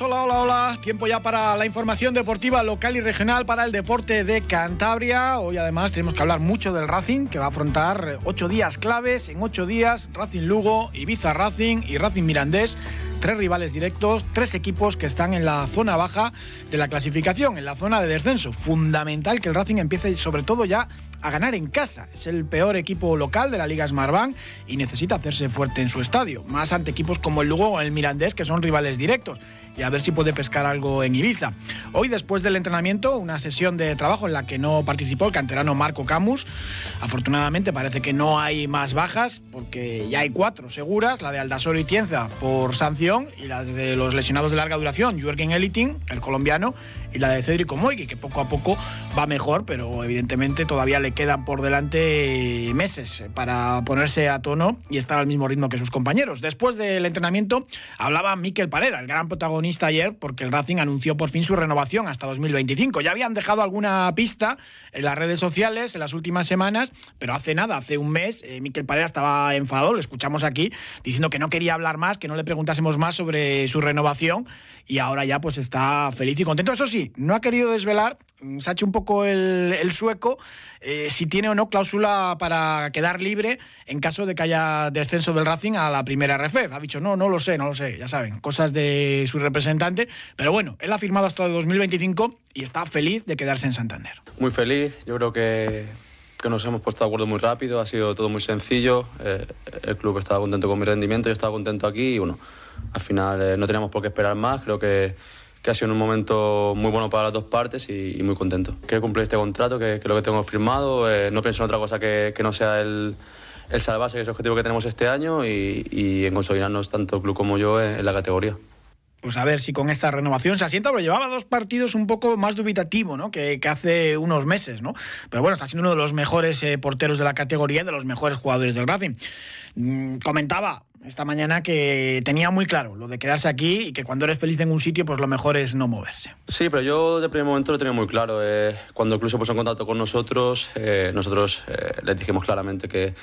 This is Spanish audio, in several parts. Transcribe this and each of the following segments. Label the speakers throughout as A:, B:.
A: Hola, hola, hola. Tiempo ya para la información deportiva local y regional para el deporte de Cantabria. Hoy además tenemos que hablar mucho del Racing, que va a afrontar ocho días claves. En ocho días, Racing Lugo, Ibiza Racing y Racing Mirandés. Tres rivales directos, tres equipos que están en la zona baja de la clasificación, en la zona de descenso. Fundamental que el Racing empiece sobre todo ya a ganar en casa. Es el peor equipo local de la Liga Smartbank y necesita hacerse fuerte en su estadio, más ante equipos como el Lugo o el Mirandés, que son rivales directos y a ver si puede pescar algo en Ibiza. Hoy, después del entrenamiento, una sesión de trabajo en la que no participó el canterano Marco Camus. Afortunadamente parece que no hay más bajas, porque ya hay cuatro seguras, la de Aldasoro y Tienza por sanción y la de los lesionados de larga duración, Jürgen Eliting, el colombiano, y la de Cedric Moigui, que poco a poco va mejor, pero evidentemente todavía le quedan por delante meses para ponerse a tono y estar al mismo ritmo que sus compañeros. Después del entrenamiento hablaba Miquel Parera, el gran protagonista ayer, porque el Racing anunció por fin su renovación hasta 2025. Ya habían dejado alguna pista en las redes sociales en las últimas semanas, pero hace nada, hace un mes, eh, Miquel Parera estaba enfadado, lo escuchamos aquí, diciendo que no quería hablar más, que no le preguntásemos más sobre su renovación y ahora ya pues está feliz y contento. Eso sí, no ha querido desvelar, mm, se ha hecho un poco el, sueco, eh, si tiene o no cláusula para quedar libre en caso de que haya descenso del Racing a la primera RF. Ha dicho, no, no lo sé, no lo sé, ya saben, cosas de su representante. Pero bueno, él ha firmado hasta 2025 y está feliz de quedarse en Santander.
B: Muy feliz, yo creo que, que nos hemos puesto de acuerdo muy rápido, ha sido todo muy sencillo. Eh, el club estaba contento con mi rendimiento, yo estaba contento aquí y bueno, al final eh, no teníamos por qué esperar más. Creo que, que ha sido un momento muy bueno para las dos partes y, muy contento. Quiero cumplir este contrato, que, que es lo que tengo firmado. Eh, no pienso en otra cosa que, que no sea el, el salvarse, que es el objetivo que tenemos este año, y, en consolidarnos tanto el club como yo en, la categoría
A: pues a ver si con esta renovación se asienta, pero llevaba dos partidos un poco más dubitativo, ¿no? Que, hace unos meses, ¿no? Pero bueno, está siendo uno de los mejores eh, porteros de la categoría de los mejores jugadores del Racing. Mm, comentaba esta mañana que tenía muy claro lo de quedarse aquí y que cuando eres feliz en un sitio, pues lo mejor es no moverse.
B: Sí, pero yo de primer momento lo tenía muy claro. Eh, cuando el club se puso en contacto con nosotros, eh, nosotros eh, les dijimos claramente que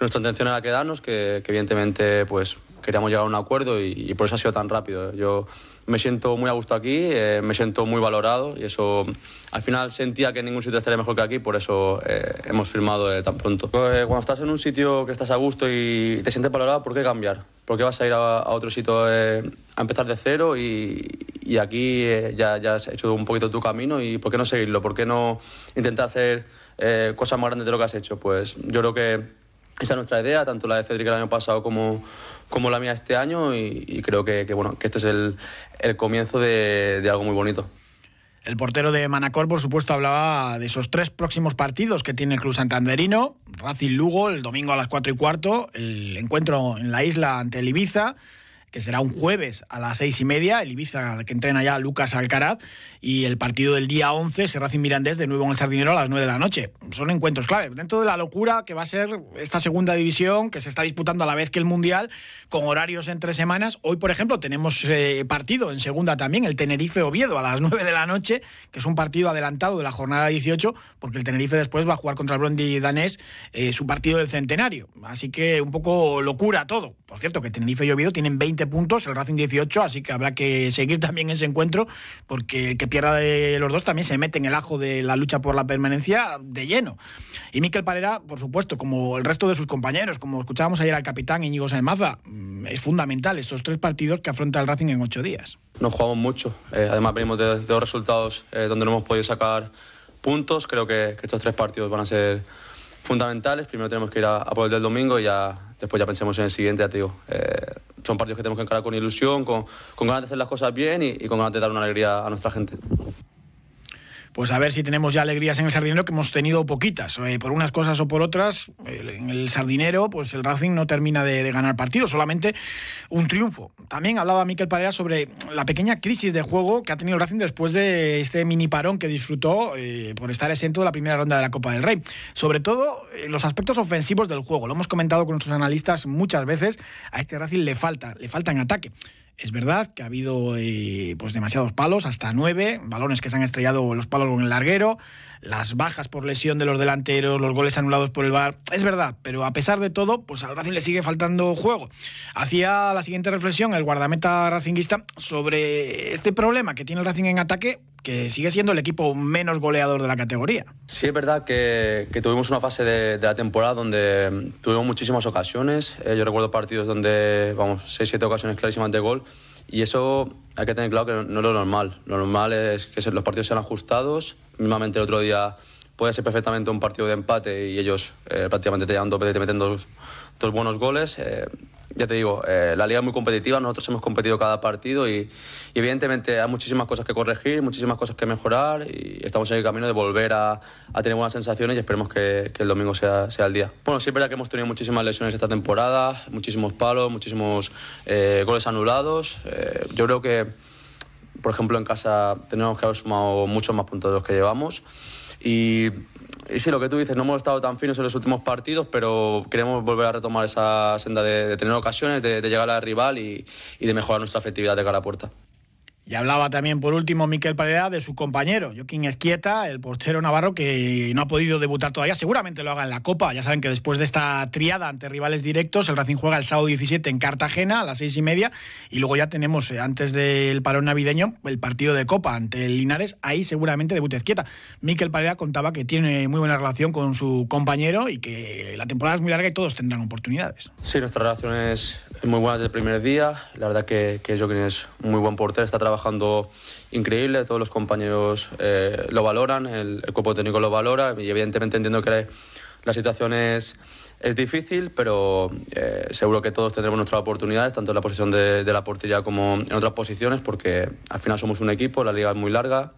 B: nuestra intención era quedarnos, que, evidentemente pues queríamos llegar a un acuerdo y, por eso ha sido tan rápido. Yo me siento muy a gusto aquí, eh, me siento muy valorado y eso al final sentía que en ningún sitio estaría mejor que aquí, por eso eh, hemos firmado eh, tan pronto. Eh, cuando estás en un sitio que estás a gusto y te sientes valorado, ¿por qué cambiar? ¿Por qué vas a ir a, a otro sitio a empezar de cero y, y aquí ya, ya has hecho un poquito tu camino y por qué no seguirlo? ¿Por qué no intentar hacer cosas más grandes de lo que has hecho? Pues yo creo que esa es nuestra idea, tanto la de Cedric el año pasado como, como la mía este año y, y creo que, que, bueno, que este es el, el comienzo de, de algo muy bonito.
A: El portero de Manacor, por supuesto, hablaba de esos tres próximos partidos que tiene el club santanderino. Racing Lugo, el domingo a las 4 y cuarto, el encuentro en la isla ante el Ibiza, que será un jueves a las seis y media, el Ibiza que entrena ya Lucas Alcaraz, y el partido del día 11, Racing Mirandés, de nuevo en el Sardinero a las 9 de la noche. Son encuentros clave. Dentro de la locura que va a ser esta segunda división, que se está disputando a la vez que el Mundial, con horarios entre semanas. Hoy, por ejemplo, tenemos eh, partido en segunda también, el Tenerife-Oviedo a las 9 de la noche, que es un partido adelantado de la jornada 18, porque el Tenerife después va a jugar contra el Brondi danés eh, su partido del centenario. Así que un poco locura todo. Por cierto, que Tenerife y Oviedo tienen 20 puntos, el Racing 18, así que habrá que seguir también ese encuentro, porque el que pierda de los dos también se mete en el ajo de la lucha por la permanencia de lleno. Y Miquel Parera, por supuesto, como el resto de sus compañeros, como escuchábamos ayer al capitán Íñigo Saemaza, es fundamental estos tres partidos que afronta el Racing en ocho días.
B: Nos jugamos mucho, eh, además venimos de, de dos resultados eh, donde no hemos podido sacar puntos, creo que, que, estos tres partidos van a ser fundamentales, primero tenemos que ir a, a por el del domingo y ya después ya pensemos en el siguiente, ya te digo. Eh, son partidos que tenemos que encarar con ilusión, con, con ganas de hacer las cosas bien y, y con ganas de dar una alegría a nuestra gente.
A: Pues a ver si tenemos ya alegrías en el Sardinero, que hemos tenido poquitas. Eh, por unas cosas o por otras, en el Sardinero, pues el Racing no termina de, ganar partidos, solamente un triunfo. También hablaba Miquel Parera sobre la pequeña crisis de juego que ha tenido el Racing después de este mini parón que disfrutó eh, por estar exento de la primera ronda de la Copa del Rey. Sobre todo eh, los aspectos ofensivos del juego. Lo hemos comentado con nuestros analistas muchas veces. A este Racing le falta, le falta en ataque. Es verdad que ha habido eh, pues demasiados palos, hasta nueve, balones que se han estrellado los palos con el larguero, las bajas por lesión de los delanteros, los goles anulados por el VAR. Es verdad, pero a pesar de todo, pues al Racing le sigue faltando juego. Hacía la siguiente reflexión el guardameta racinguista sobre este problema que tiene el Racing en ataque, que sigue siendo el equipo menos goleador de la categoría.
B: Sí, es verdad que, tuvimos una fase de, la temporada donde tuvimos muchísimas ocasiones. Eh, yo recuerdo partidos donde, vamos, 6-7 ocasiones clarísimas de gol. Y eso hay que tener claro que no, es lo normal. Lo normal es que los partidos sean ajustados. Mismamente el otro día puede ser perfectamente un partido de empate y ellos eh, prácticamente te llevan te meten dos, dos buenos goles. Eh, ya te digo, eh, la liga es muy competitiva, nosotros hemos competido cada partido y, evidentemente hay muchísimas cosas que corregir, muchísimas cosas que mejorar y estamos en el camino de volver a, tener buenas sensaciones y esperemos que, el domingo sea, sea, el día. Bueno, sí es verdad que hemos tenido muchísimas lesiones esta temporada, muchísimos palos, muchísimos eh, goles anulados. Eh, yo creo que, por ejemplo, en casa tenemos que haber sumado muchos más puntos de los que llevamos y y sí, lo que tú dices, no hemos estado tan finos en los últimos partidos, pero queremos volver a retomar esa senda de, tener ocasiones, de, llegar al rival y, y de mejorar nuestra efectividad de cara a puerta.
A: Y hablaba también, por último, Miquel Parera de su compañero, Joaquín Esquieta, el portero navarro que no ha podido debutar todavía. Seguramente lo haga en la Copa. Ya saben que después de esta triada ante rivales directos, el Racing juega el sábado 17 en Cartagena a las seis y media. Y luego ya tenemos, eh, antes del parón navideño, el partido de Copa ante Linares. Ahí seguramente debuta Esquieta. Miquel Parera contaba que tiene muy buena relación con su compañero y que la temporada es muy larga y todos tendrán oportunidades.
B: Sí, nuestra relación es muy buena desde el primer día. La verdad que, que Joaquín es muy buen portero, está trabajando trabajando increíble, todos los compañeros eh, lo valoran, el, cuerpo técnico lo valora y evidentemente entiendo que la situación es, es difícil, pero eh, seguro que todos tendremos nuestras oportunidades, tanto en la posición de, de la portería como en otras posiciones, porque al final somos un equipo, la liga es muy larga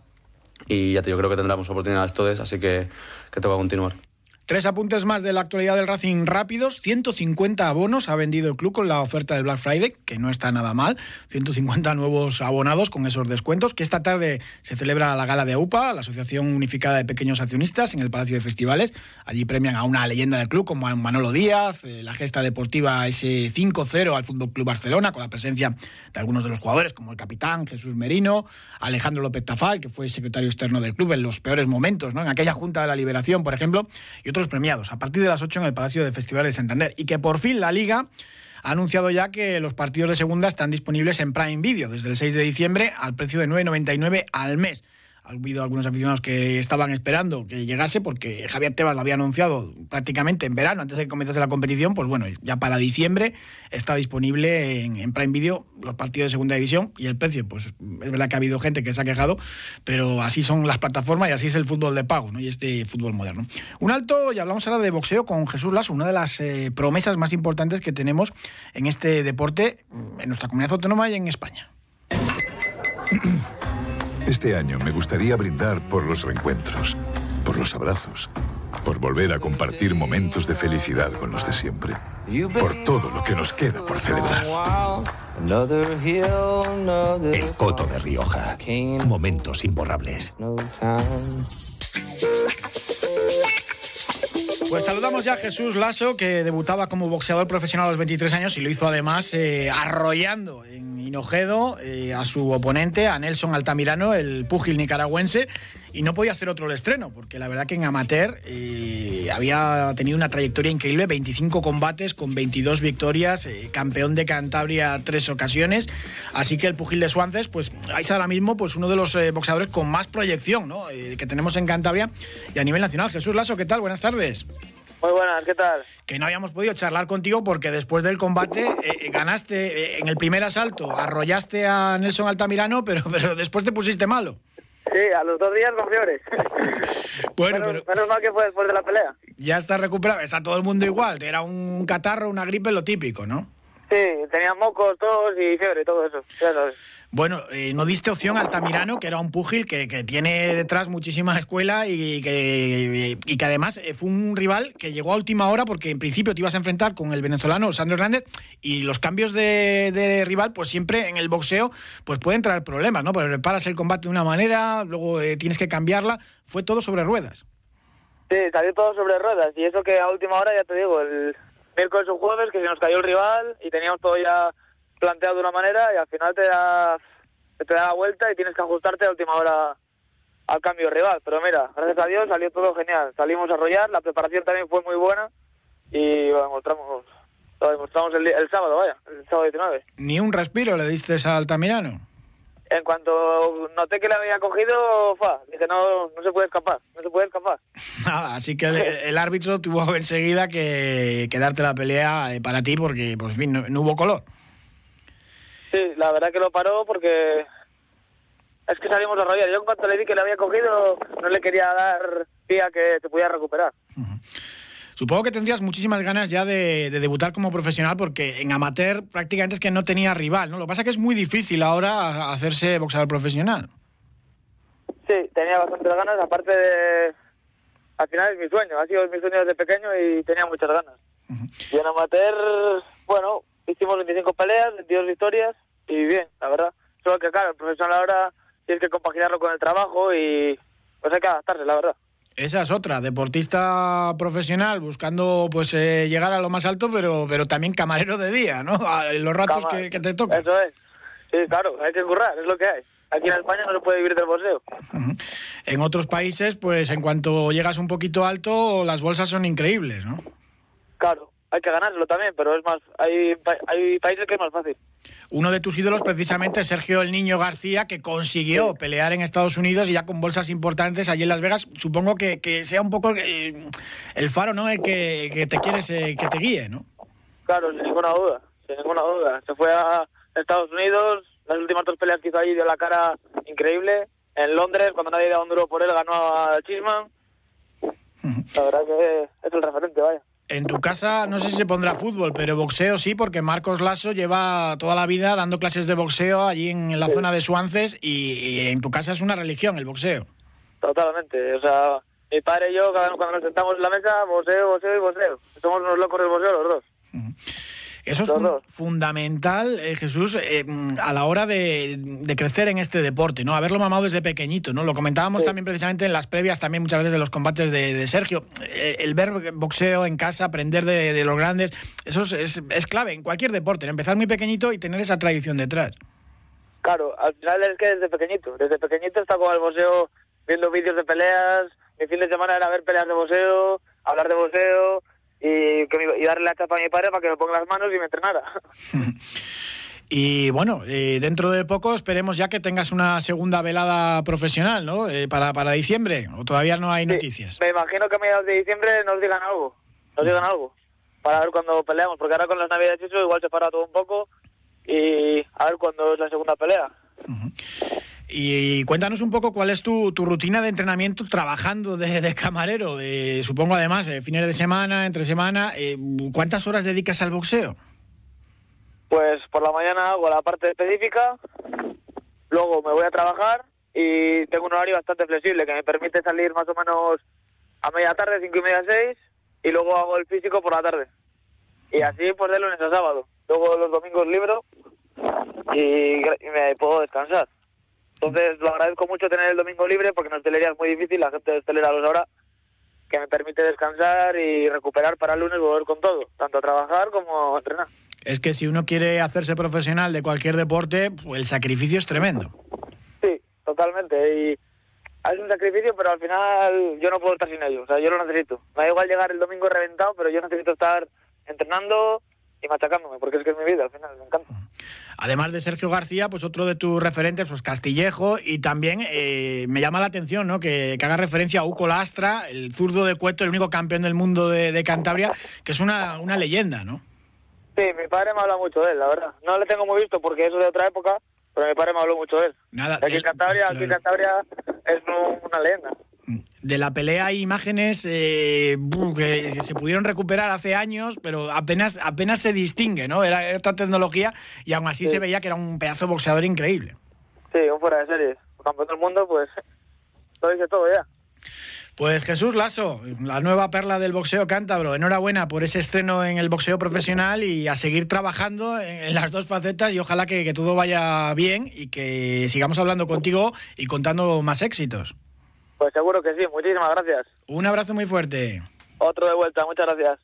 B: y ya te, yo creo que tendremos oportunidades todas, así que, que toca continuar.
A: Tres apuntes más de la actualidad del Racing rápidos. 150 abonos ha vendido el club con la oferta del Black Friday, que no está nada mal. 150 nuevos abonados con esos descuentos. Que esta tarde se celebra la gala de UPA, la Asociación Unificada de Pequeños Accionistas, en el Palacio de Festivales. Allí premian a una leyenda del club como Manolo Díaz, eh, la gesta deportiva ese 5-0 al Fútbol Club Barcelona, con la presencia de algunos de los jugadores, como el capitán Jesús Merino, Alejandro López Tafal, que fue secretario externo del club en los peores momentos, ¿no? en aquella Junta de la Liberación, por ejemplo, y otros premiados a partir de las 8 en el Palacio de Festivales de Santander. Y que por fin la Liga ha anunciado ya que los partidos de segunda están disponibles en Prime Video desde el 6 de diciembre al precio de 9,99 al mes ha habido algunos aficionados que estaban esperando que llegase porque Javier Tebas lo había anunciado prácticamente en verano, antes de que comenzase la competición, pues bueno, ya para diciembre está disponible en, Prime Video los partidos de segunda división y el precio, pues es verdad que ha habido gente que se ha quejado, pero así son las plataformas y así es el fútbol de pago y este fútbol moderno. Un alto, y hablamos ahora de boxeo con Jesús Lasso, una de las eh, promesas más importantes que tenemos en este deporte en nuestra comunidad autónoma y en España.
C: Este año me gustaría brindar por los reencuentros, por los abrazos, por volver a compartir momentos de felicidad con los de siempre, por todo lo que nos queda por celebrar.
D: El Coto de Rioja. Momentos imborrables.
A: Pues saludamos ya a Jesús Lasso, que debutaba como boxeador profesional a los 23 años y lo hizo además eh, arrollando en Hinojedo eh, a su oponente, a Nelson Altamirano, el púgil nicaragüense, y no podía hacer otro el estreno, porque la verdad que en amateur eh, había tenido una trayectoria increíble, 25 combates con 22 victorias, campeón de Cantabria tres ocasiones, así que el púgil de Suances, pues es ahora mismo pues uno de los boxeadores con más proyección ¿no? que tenemos en Cantabria y a nivel nacional. Jesús Lasso, ¿qué tal? Buenas tardes.
E: Muy buenas, ¿qué tal?
A: Que no habíamos podido charlar contigo porque después del combate eh, eh, ganaste eh, en el primer asalto, arrollaste a Nelson Altamirano, pero, pero después te pusiste malo.
E: Sí, a los dos días fiebres.
A: bueno, pero...
E: Menos mal que fue después de la pelea.
A: Ya está recuperado, está todo el mundo igual, era un catarro, una gripe, lo típico, ¿no?
E: Sí, tenía mocos, tos y fiebre todo eso. Ya sabes.
A: Bueno, eh, no diste opción a Altamirano, que era un púgil que, que tiene detrás muchísima escuela y que, y que además eh, fue un rival que llegó a última hora porque en principio te ibas a enfrentar con el venezolano Sandro Hernández y los cambios de, de rival, pues siempre en el boxeo pues pueden traer problemas, ¿no? Porque preparas el combate de una manera, luego eh, tienes que cambiarla. Fue todo sobre ruedas.
E: Sí, salió todo sobre ruedas. Y eso que a última hora, ya te digo, el miércoles o jueves, que se nos cayó el rival y teníamos todo ya planteado de una manera y al final te da, te da la vuelta y tienes que ajustarte a última hora al cambio de rival. Pero mira, gracias a Dios salió todo genial. Salimos a arrollar, la preparación también fue muy buena y lo demostramos, lo el, el sábado, vaya, el sábado 19.
A: Ni un respiro le diste a Altamirano.
E: En cuanto noté que le había cogido, fa, dije, no, no se puede escapar, no se puede escapar.
A: Nada, así que el, el árbitro tuvo enseguida que, que darte la pelea eh, para ti porque, por fin, no, no hubo color.
E: Sí, la verdad que lo paró porque es que salimos a arrollar. Yo en cuanto le vi que le había cogido, no le quería dar pie a que se pudiera recuperar.
A: Supongo que tendrías muchísimas ganas ya de, de debutar como profesional porque en amateur prácticamente es que no tenía rival, ¿no? Lo que pasa es que es muy difícil ahora hacerse boxeador profesional.
E: Sí, tenía bastantes ganas, aparte de... Al final es mi sueño, ha sido mi sueño desde pequeño y tenía muchas ganas. Y en amateur, bueno, hicimos 25 peleas, 22 victorias y bien, la verdad. Solo que claro, el profesional ahora tienes que compaginarlo con el trabajo y pues hay que adaptarse, la verdad.
A: Esa es otra, deportista profesional buscando pues eh, llegar a lo más alto, pero pero también camarero de día, ¿no? A los ratos que te tocan.
E: Eso es. Sí, claro, hay que currar, es lo que hay. Aquí en España no se puede vivir del boxeo.
A: En otros países, pues en cuanto llegas un poquito alto, las bolsas son increíbles, ¿no?
E: Claro, hay que ganárselo también, pero es más, hay, hay países que es más fácil.
A: Uno de tus ídolos, precisamente, Sergio el Niño García, que consiguió pelear en Estados Unidos y ya con bolsas importantes allí en Las Vegas. Supongo que, que sea un poco eh, el faro, ¿no? El que, que te quieres eh, que te guíe, ¿no?
E: Claro, sin ninguna duda, sin ninguna duda. Se fue a Estados Unidos, las últimas dos peleas que hizo allí dio la cara increíble. En Londres, cuando nadie daba un duro por él, ganó a Chisman. La verdad que es el referente, vaya.
A: En tu casa no sé si se pondrá fútbol, pero boxeo sí, porque Marcos Lasso lleva toda la vida dando clases de boxeo allí en la zona de Suances y, y en tu casa es una religión el boxeo.
E: Totalmente. O sea, mi padre y yo, cuando nos sentamos en la mesa, boxeo, boxeo y boxeo. Somos unos locos del boxeo los dos.
A: Eso es fun- fundamental, eh, Jesús, eh, mm, a la hora de, de crecer en este deporte, ¿no? Haberlo mamado desde pequeñito, ¿no? Lo comentábamos
E: Sí.
A: también precisamente en las previas, también muchas veces de los combates de, de Sergio. Eh, el ver boxeo en casa, aprender de, de los grandes, eso es, es- es clave en cualquier deporte, ¿no? empezar muy pequeñito y tener esa tradición detrás.
E: Claro, al final es que desde pequeñito, desde pequeñito está con el boxeo, viendo vídeos de peleas, mi fin de semana era ver peleas de boxeo, hablar de boxeo y, que me- y darle la chapa a mi padre para que me ponga las manos y me entrenara.
A: Y bueno, eh, dentro de poco esperemos ya que tengas una segunda velada profesional, ¿no? Eh, para, para diciembre, o todavía no hay
E: Sí,
A: noticias.
E: Me imagino que a mediados de diciembre nos digan algo, nos digan algo, para ver cuando peleamos, porque ahora con las navidades eso igual se para todo un poco y a ver cuándo es la segunda pelea.
A: Y cuéntanos un poco cuál es tu, rutina de entrenamiento trabajando de, de camarero, de, supongo además, eh, fines de semana, entre semana. eh, ¿Cuántas horas dedicas al boxeo?
E: Pues por la mañana hago la parte específica, luego me voy a trabajar y tengo un horario bastante flexible que me permite salir más o menos a media tarde, cinco y media, seis, y luego hago el físico por la tarde. Y así pues de lunes a sábado. Luego los domingos libro y me puedo descansar. Entonces lo agradezco mucho tener el domingo libre porque en hostelería es muy difícil, la gente de hostelera lo sabrá, que me permite descansar y recuperar para el lunes volver con todo, tanto a trabajar como a entrenar.
A: Es que si uno quiere hacerse profesional de cualquier deporte, pues el sacrificio es tremendo.
E: Sí, totalmente. Y es un sacrificio, pero al final yo no puedo estar sin ello. O sea, yo lo necesito. Me da igual llegar el domingo reventado, pero yo necesito estar entrenando y machacándome, porque es que es mi vida, al final, me encanta.
A: Además de Sergio García, pues otro de tus referentes, pues Castillejo, y también eh, me llama la atención ¿no? que, que haga referencia a Uco Lastra, el zurdo de Cueto, el único campeón del mundo de, de Cantabria, que es una, una leyenda, ¿no?
E: Sí, mi padre me habla mucho de él, la verdad. No le tengo muy visto porque eso es de otra época, pero mi padre me habló mucho de él.
A: Nada,
E: Aquí en Cantabria, aquí en. Cantabria es un- una leyenda.
A: De la pelea hay imágenes eh, que se pudieron recuperar hace años, pero apenas, apenas se distingue, ¿no? Era esta tecnología y aún así se veía que era un pedazo de boxeador increíble.
E: Sí, un fuera de serie. Campeón del mundo, pues lo dice todo ya.
A: Pues Jesús Lasso, la nueva perla del boxeo cántabro. Enhorabuena por ese estreno en el boxeo profesional y a seguir trabajando en, las dos facetas y ojalá que, que, todo vaya bien y que sigamos hablando contigo y contando más éxitos.
E: Pues seguro que sí, muchísimas gracias.
A: Un abrazo muy fuerte.
E: Otro de vuelta, muchas gracias.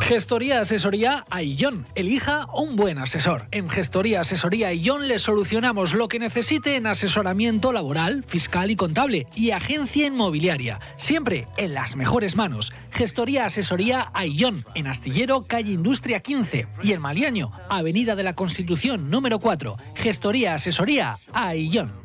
F: Gestoría Asesoría Aillón. Elija un buen asesor. En Gestoría Asesoría Aillón le solucionamos lo que necesite en asesoramiento laboral, fiscal y contable y agencia inmobiliaria. Siempre en las mejores manos. Gestoría Asesoría Aillón. En Astillero, calle Industria 15. Y en Maliaño, Avenida de la Constitución número 4. Gestoría Asesoría Aillón.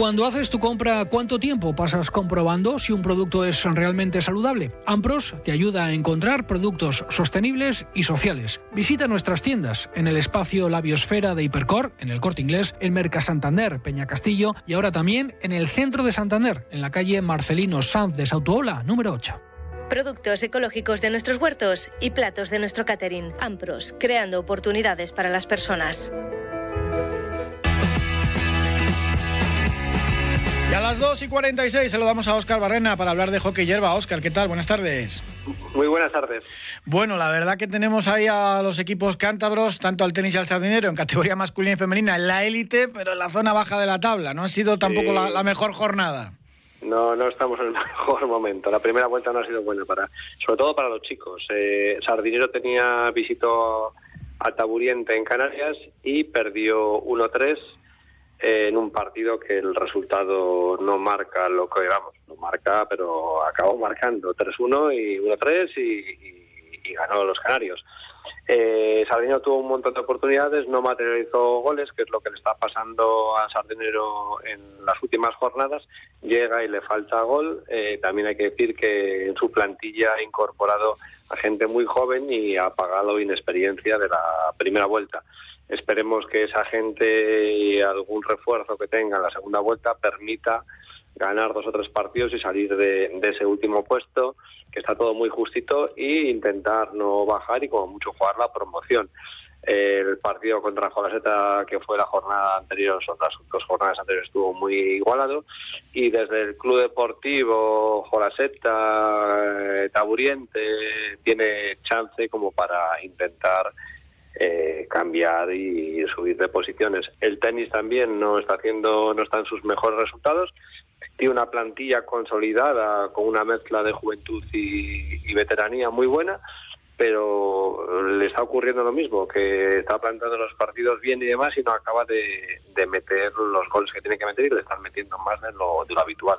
F: Cuando haces tu compra, ¿cuánto tiempo pasas comprobando si un producto es realmente saludable? Ampros te ayuda a encontrar productos sostenibles y sociales. Visita nuestras tiendas en el espacio Labiosfera de Hipercor, en el Corte Inglés, en Merca Santander, Peña Castillo y ahora también en el centro de Santander, en la calle Marcelino Sanz de Sautuola, número 8
G: productos ecológicos de nuestros huertos y platos de nuestro catering. Ampros, creando oportunidades para las personas.
A: Y a las 2 y 46 saludamos a Óscar Barrena para hablar de hockey hierba. Óscar, ¿qué tal? Buenas tardes.
H: Muy buenas tardes.
A: Bueno, la verdad que tenemos ahí a los equipos cántabros, tanto al tenis y al sardinero, en categoría masculina y femenina, en la élite, pero en la zona baja de la tabla. No ha sido tampoco la, mejor jornada.
H: No, no estamos en el mejor momento. La primera vuelta no ha sido buena para, sobre todo para los chicos. Eh, Sardinero tenía visito a Taburiente en Canarias y perdió 1-3 en un partido que el resultado no marca lo que vamos, no marca, pero acabó marcando 3-1 y 1-3 y, ganó los Canarios. Eh, tuvo un montón de oportunidades, no materializó goles, que es lo que le está pasando a Sardinero en las últimas jornadas. Llega y le falta gol. Eh, también hay que decir que en su plantilla ha incorporado a gente muy joven y ha pagado inexperiencia de la primera vuelta. Esperemos que esa gente y algún refuerzo que tenga en la segunda vuelta permita ganar dos o tres partidos y salir de, ese último puesto, que está todo muy justito, e intentar no bajar y como mucho jugar la promoción. El partido contra Jolaseta, que fue la jornada anterior, son las dos jornadas anteriores, estuvo muy igualado. Y desde el Club Deportivo Jolaseta, eh, Taburiente, tiene chance como para intentar eh, cambiar y subir de posiciones. El tenis también no está haciendo, no está en sus mejores resultados. Tiene una plantilla consolidada con una mezcla de juventud y veteranía muy buena pero le está ocurriendo lo mismo, que está plantando los partidos bien y demás y no acaba de, meter los goles que tiene que meter y le están metiendo más de lo, de lo habitual,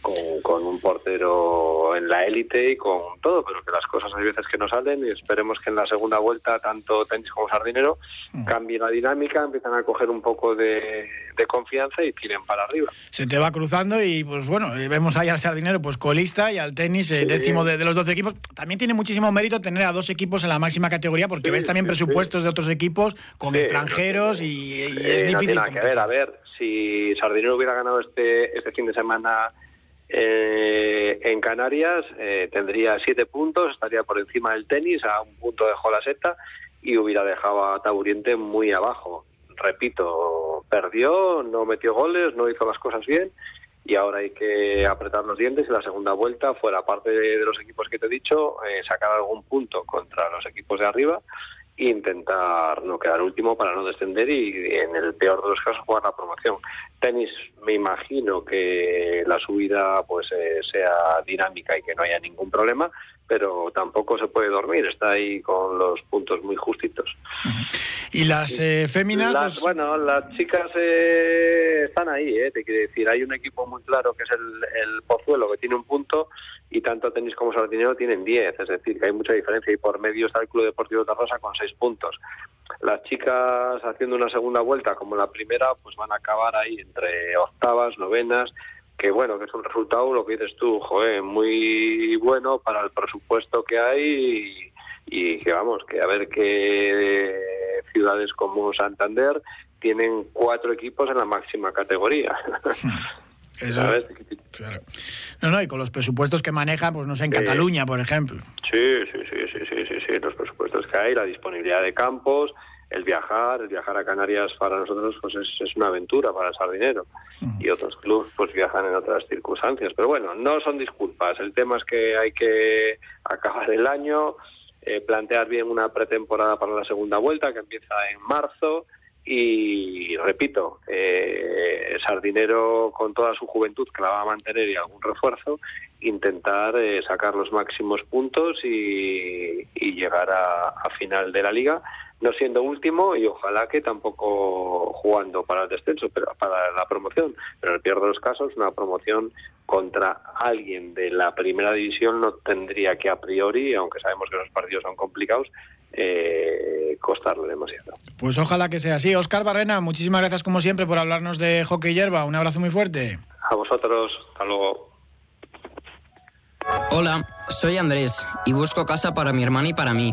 H: con, un portero en la élite y con todo, pero que las cosas hay veces que no salen y esperemos que en la segunda vuelta tanto tenis como sardinero cambie la dinámica, empiezan a coger un poco de, confianza y tiren para arriba.
A: Se te va cruzando y pues bueno, eh, vemos ahí al sardinero pues colista y al tenis eh, décimo de, de los 12 equipos. También tiene muchísimo mérito tener a dos equipos en la máxima categoría porque ves también presupuestos de otros equipos con extranjeros y, es difícil.
H: que ver, a ver, si Sardinero hubiera ganado este, este fin de semana eh, en Canarias, eh, tendría siete puntos, estaría por encima del tenis a un punto de Jolaseta y hubiera dejado a Taburiente muy abajo. Repito, perdió, no metió goles, no hizo las cosas bien y ahora hay que apretar los dientes y la segunda vuelta, fuera parte de, los equipos que te he dicho, eh, sacar algún punto contra los equipos de arriba e intentar no quedar último para no descender y en el peor de los casos jugar la promoción. Tenis me imagino que la subida pues eh, sea dinámica y que no haya ningún problema, pero tampoco se puede dormir, está ahí con los puntos muy justitos.
A: ¿Y las eh, féminas?
H: Pues bueno, las chicas eh, están ahí, eh, te quiero decir, hay un equipo muy claro que es el, el Pozuelo, que tiene un punto, y tanto tenis como Sardinero tienen diez, es decir, que hay mucha diferencia, y por medio está el Club Deportivo Tarrosa con seis puntos. Las chicas haciendo una segunda vuelta como la primera, pues van a acabar ahí entre octavas, novenas, que bueno, que es un resultado, lo que dices tú, joder, muy bueno para el presupuesto que hay y, que vamos, que a ver qué ciudades como Santander tienen cuatro equipos en la máxima categoría.
A: Eso, claro. No, no, y con los presupuestos que maneja, pues no sé, en Cataluña, por ejemplo.
H: Sí, sí, sí, sí, sí, sí, sí, los presupuestos que hay, la disponibilidad de campos, el viajar, el viajar a Canarias para nosotros pues es, una aventura para el sardinero y otros clubes pues viajan en otras circunstancias. Pero bueno, no son disculpas, el tema es que hay que acabar el año, eh, plantear bien una pretemporada para la segunda vuelta que empieza en marzo. Y repito, eh, Sardinero con toda su juventud que la va a mantener y algún refuerzo, intentar eh, sacar los máximos puntos y, llegar a, final de la liga, no siendo último y ojalá que tampoco jugando para el descenso, pero para la promoción. Pero en el peor de los casos, una promoción contra alguien de la primera división no tendría que a priori, aunque sabemos que los partidos son complicados, eh, costarle demasiado.
A: Pues ojalá que sea así. Oscar Barrena, muchísimas gracias como siempre por hablarnos de hockey hierba. Un abrazo muy fuerte.
H: A vosotros, hasta luego.
I: Hola, soy Andrés y busco casa para mi hermana y para mí.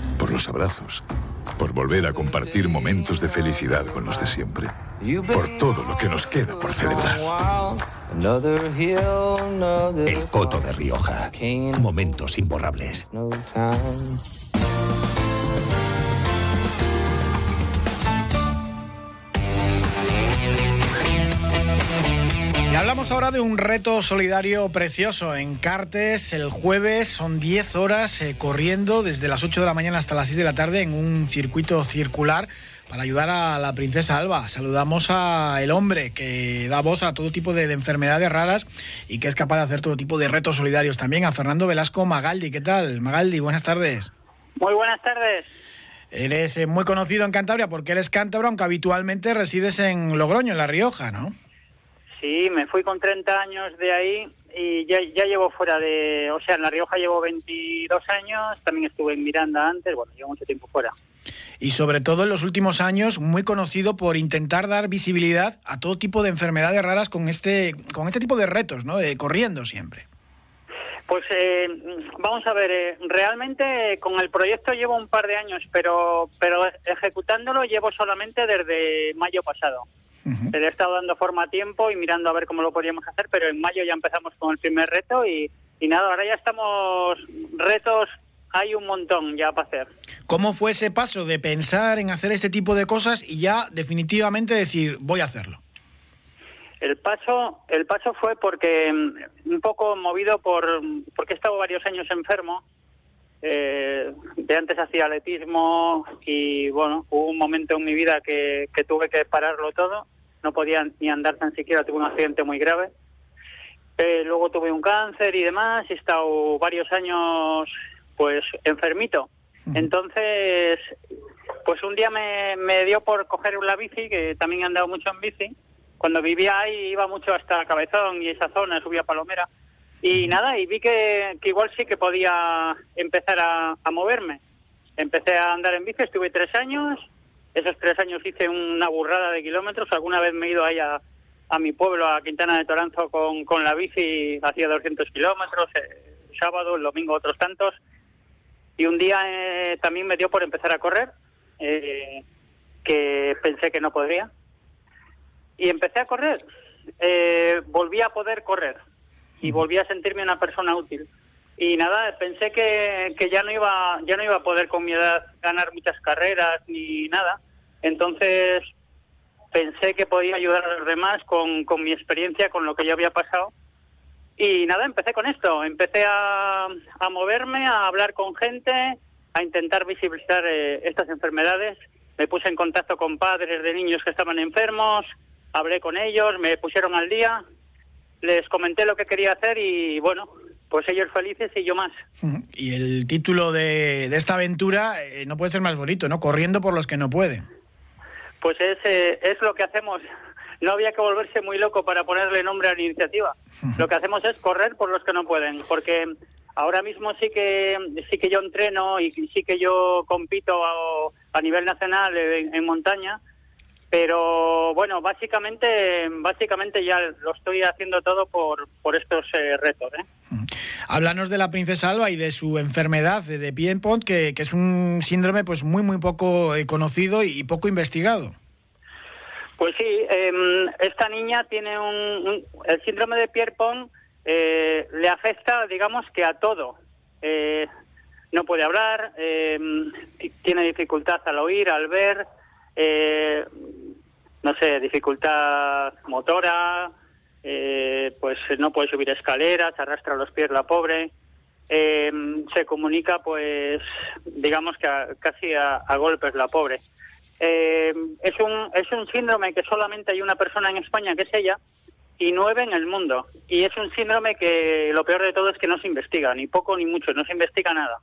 C: por los abrazos, por volver a compartir momentos de felicidad con los de siempre, por todo lo que nos queda por celebrar.
D: El Coto de Rioja. Momentos imborrables.
A: Hablamos ahora de un reto solidario precioso en Cartes. El jueves son 10 horas eh, corriendo desde las 8 de la mañana hasta las 6 de la tarde en un circuito circular para ayudar a la princesa Alba. Saludamos a el hombre que da voz a todo tipo de, enfermedades raras y que es capaz de hacer todo tipo de retos solidarios también, a Fernando Velasco Magaldi. ¿Qué tal? Magaldi, buenas tardes.
J: Muy buenas tardes.
A: Eres eh, muy conocido en Cantabria porque eres cántabro, aunque habitualmente resides en Logroño, en La Rioja, ¿no?
J: Sí, me fui con 30 años de ahí y ya, ya llevo fuera de... O sea, en La Rioja llevo 22 años, también estuve en Miranda antes, bueno, llevo mucho tiempo fuera.
A: Y sobre todo en los últimos años, muy conocido por intentar dar visibilidad a todo tipo de enfermedades raras con este, con este tipo de retos, ¿no? De corriendo siempre.
J: Pues eh, vamos a ver, eh, realmente con el proyecto llevo un par de años, pero, pero ejecutándolo llevo solamente desde mayo pasado. Le he estado dando forma a tiempo y mirando a ver cómo lo podíamos hacer, pero en mayo ya empezamos con el primer reto y, nada, ahora ya estamos retos, hay un montón ya para hacer.
A: ¿Cómo fue ese paso de pensar en hacer este tipo de cosas y ya definitivamente decir voy a hacerlo?
J: El paso, el paso fue porque mm, un poco movido por porque he estado varios años enfermo. Eh, de antes hacía atletismo y bueno, hubo un momento en mi vida que, que tuve que pararlo todo no podía ni andar tan siquiera, tuve un accidente muy grave. Eh, luego tuve un cáncer y demás, y he estado varios años pues enfermito. Entonces, pues un día me, me dio por coger la bici, que también he andado mucho en bici. Cuando vivía ahí iba mucho hasta Cabezón y esa zona, subía a Palomera. Y nada, y vi que, igual sí que podía empezar a, a moverme. Empecé a andar en bici, estuve tres años, esos tres años hice una burrada de kilómetros. Alguna vez me he ido ahí a, mi pueblo, a Quintana de Toranzo, con, con la bici, hacía 200 kilómetros, eh, sábado, el domingo otros tantos. Y un día eh, también me dio por empezar a correr, eh, que pensé que no podría. Y empecé a correr. volví a poder correr y volví a sentirme una persona útil. Y nada pensé que, que, ya no iba ya no iba a poder con mi edad ganar muchas carreras ni nada. Entonces pensé que podía ayudar a los demás con, con mi experiencia con lo que yo había pasado. Y nada empecé con esto. Empecé a, a moverme a hablar con gente a intentar visibilizar eh, estas enfermedades. Me puse en contacto con padres de niños que estaban enfermos hablé con ellos me pusieron al día les comenté lo que quería hacer y bueno pues ellos felices y yo más.
A: Y el título de, esta aventura eh, no puede ser más bonito, ¿no? Corriendo por los que no pueden.
J: Pues es, eh, es lo que hacemos. No había que volverse muy loco para ponerle nombre a la iniciativa. Lo que hacemos es correr por los que no pueden, porque ahora mismo sí que sí que yo entreno y sí que yo compito a, nivel nacional en, montaña, pero bueno, básicamente básicamente ya lo estoy haciendo todo por, por estos eh, retos. ¿eh?
A: Mm. Háblanos de la princesa Alba y de su enfermedad de Piedmont, que, que es un síndrome pues muy muy poco eh, conocido y poco investigado.
J: Pues sí, em, esta niña tiene un, el síndrome de Pierpont eh, le afecta, digamos que a todo. Eh, no puede hablar, em, tiene dificultad al oír, al ver, eh, no sé, dificultad motora, pues no puede subir escaleras, arrastra los pies la pobre. Em, se comunica, pues, digamos que casi a golpes la pobre. Eh, es, un, es un síndrome que solamente hay una persona en España, que es ella, y nueve en el mundo. Y es un síndrome que lo peor de todo es que no se investiga, ni poco ni mucho, no se investiga nada.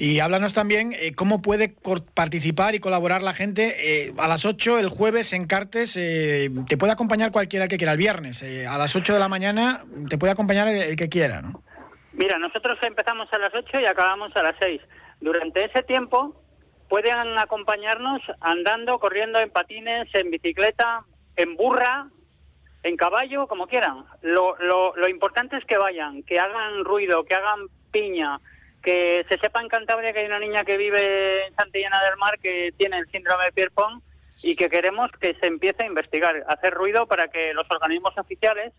A: Y háblanos también eh, cómo puede participar y colaborar la gente eh, a las 8 el jueves en Cartes. te puede acompañar cualquiera que quiera el viernes. a las 8 de la mañana te puede acompañar el, el, que quiera, ¿no?
J: Mira, nosotros empezamos a las 8 y acabamos a las 6. Durante ese tiempo pueden acompañarnos andando, corriendo en patines, en bicicleta, en burra, en caballo, como quieran. Lo, lo, lo importante es que vayan, que hagan ruido, que hagan piña, que se sepa en Cantabria que hay una niña que vive en Santillana del Mar que tiene el síndrome de Pierpont y que queremos que se empiece a investigar, hacer ruido para que los organismos oficiales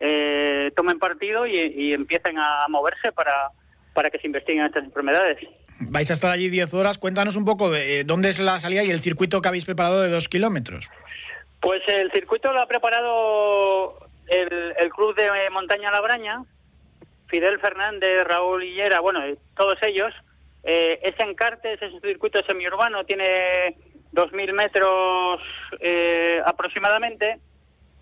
J: eh, tomen partido y, y empiecen a moverse para, para que se investiguen estas enfermedades.
A: Vais a estar allí 10 horas. Cuéntanos un poco de eh, dónde es la salida y el circuito que habéis preparado de dos kilómetros.
J: Pues el circuito lo ha preparado el, Club de Montaña Labraña, Fidel Fernández, Raúl Hillera, bueno, todos ellos. Eh, es en Cartes, es un circuito semiurbano, tiene 2.000 metros eh, aproximadamente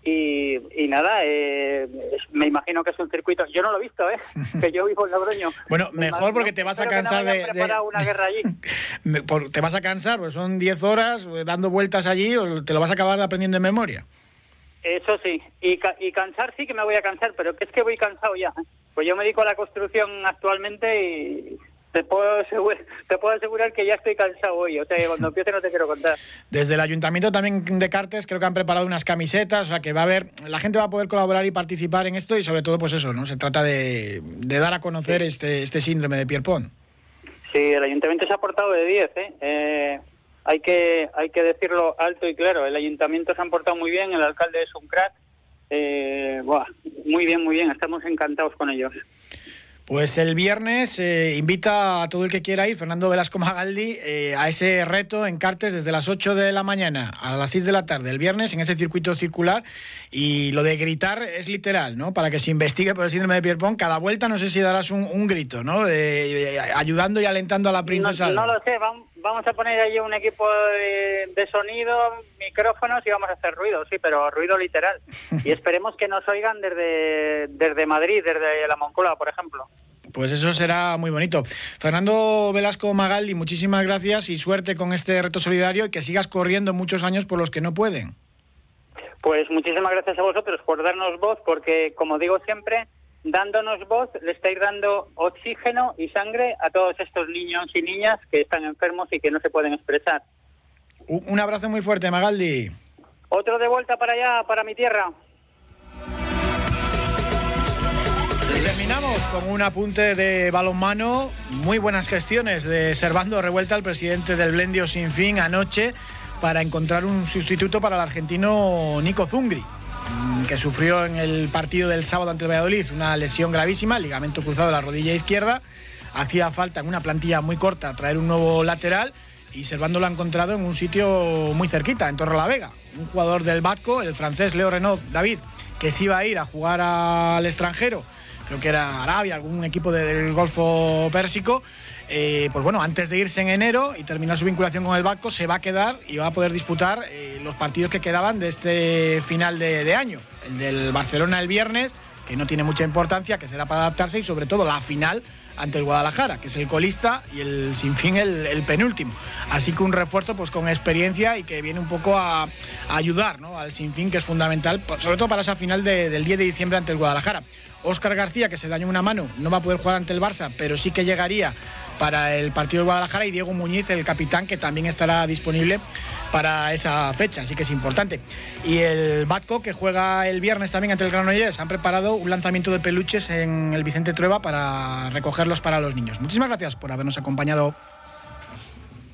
J: y, y nada, eh, me imagino que es un circuito. Yo no lo he visto, ¿eh? que yo vivo en Logroño.
A: Bueno, mejor porque te vas a cansar de,
J: una guerra allí.
A: te vas a cansar, pues son 10 horas eh, dando vueltas allí, o te lo vas a acabar aprendiendo de memoria.
J: Eso sí, y, y cansar sí que me voy a cansar, pero es que voy cansado ya. Pues yo me dedico a la construcción actualmente y te puedo, asegurar, te puedo asegurar que ya estoy cansado hoy. O sea, cuando empiece no te quiero contar.
A: Desde el Ayuntamiento también de Cartes creo que han preparado unas camisetas, o sea, que va a haber, la gente va a poder colaborar y participar en esto y sobre todo, pues eso, ¿no? Se trata de, dar a conocer este, este síndrome de Pierpont.
J: Sí, el Ayuntamiento se ha portado de 10, ¿eh? ¿eh? hay, que, hay que decirlo alto y claro. El Ayuntamiento se ha portado muy bien, el alcalde es un crack. Eh, muy bien, muy bien, estamos encantados con ellos.
A: Pues el viernes eh, invita a todo el que quiera ir, Fernando Velasco Magaldi, eh, a ese reto en Cartes desde las 8 de la mañana a las 6 de la tarde, el viernes, en ese circuito circular. Y lo de gritar es literal, ¿no? Para que se investigue por el síndrome de Pierpont, cada vuelta no sé si darás un, grito, ¿no? ayudando y alentando a la princesa.
J: No, lo sé, vamos, a poner ahí un equipo de, sonido, micrófonos y vamos a hacer ruido, sí, pero ruido literal. Y esperemos que nos oigan desde, desde Madrid, desde la Moncloa, por ejemplo.
A: Pues eso será muy bonito. Fernando Velasco Magaldi, muchísimas gracias y suerte con este reto solidario y que sigas corriendo muchos años por los que no pueden.
J: Pues muchísimas gracias a vosotros por darnos voz, porque como digo siempre, dándonos voz le estáis dando oxígeno y sangre a todos estos niños y niñas que están enfermos y que no se pueden expresar.
A: Un abrazo muy fuerte, Magaldi.
J: Otro de vuelta para allá, para mi tierra.
A: Terminamos con un apunte de balonmano. Muy buenas gestiones de Servando Revuelta, el presidente del Blendio Sin Fin, anoche para encontrar un sustituto para el argentino Nico Zungri, que sufrió en el partido del sábado ante el Valladolid una lesión gravísima, ligamento cruzado de la rodilla izquierda. Hacía falta en una plantilla muy corta traer un nuevo lateral y Servando lo ha encontrado en un sitio muy cerquita, en Torre la Vega. Un jugador del Batco, el francés Leo Renaud David, que se iba a ir a jugar al extranjero creo que era Arabia, algún equipo del Golfo Pérsico. Eh, pues bueno, antes de irse en enero y terminar su vinculación con el Vasco, se va a quedar y va a poder disputar eh, los partidos que quedaban de este final de, año. El del Barcelona el viernes, que no tiene mucha importancia, que será para adaptarse, y sobre todo la final ante el Guadalajara, que es el colista, y el Sinfín el, el penúltimo. Así que un refuerzo pues con experiencia y que viene un poco a, ayudar ¿no? al Sinfín, que es fundamental, sobre todo para esa final de, del 10 de diciembre ante el Guadalajara. Óscar García, que se dañó una mano, no va a poder jugar ante el Barça, pero sí que llegaría para el partido de Guadalajara y Diego Muñiz, el capitán, que también estará disponible para esa fecha, así que es importante. Y el Batco, que juega el viernes también ante el Granollers, han preparado un lanzamiento de peluches en el Vicente Trueba para recogerlos para los niños. Muchísimas gracias por habernos acompañado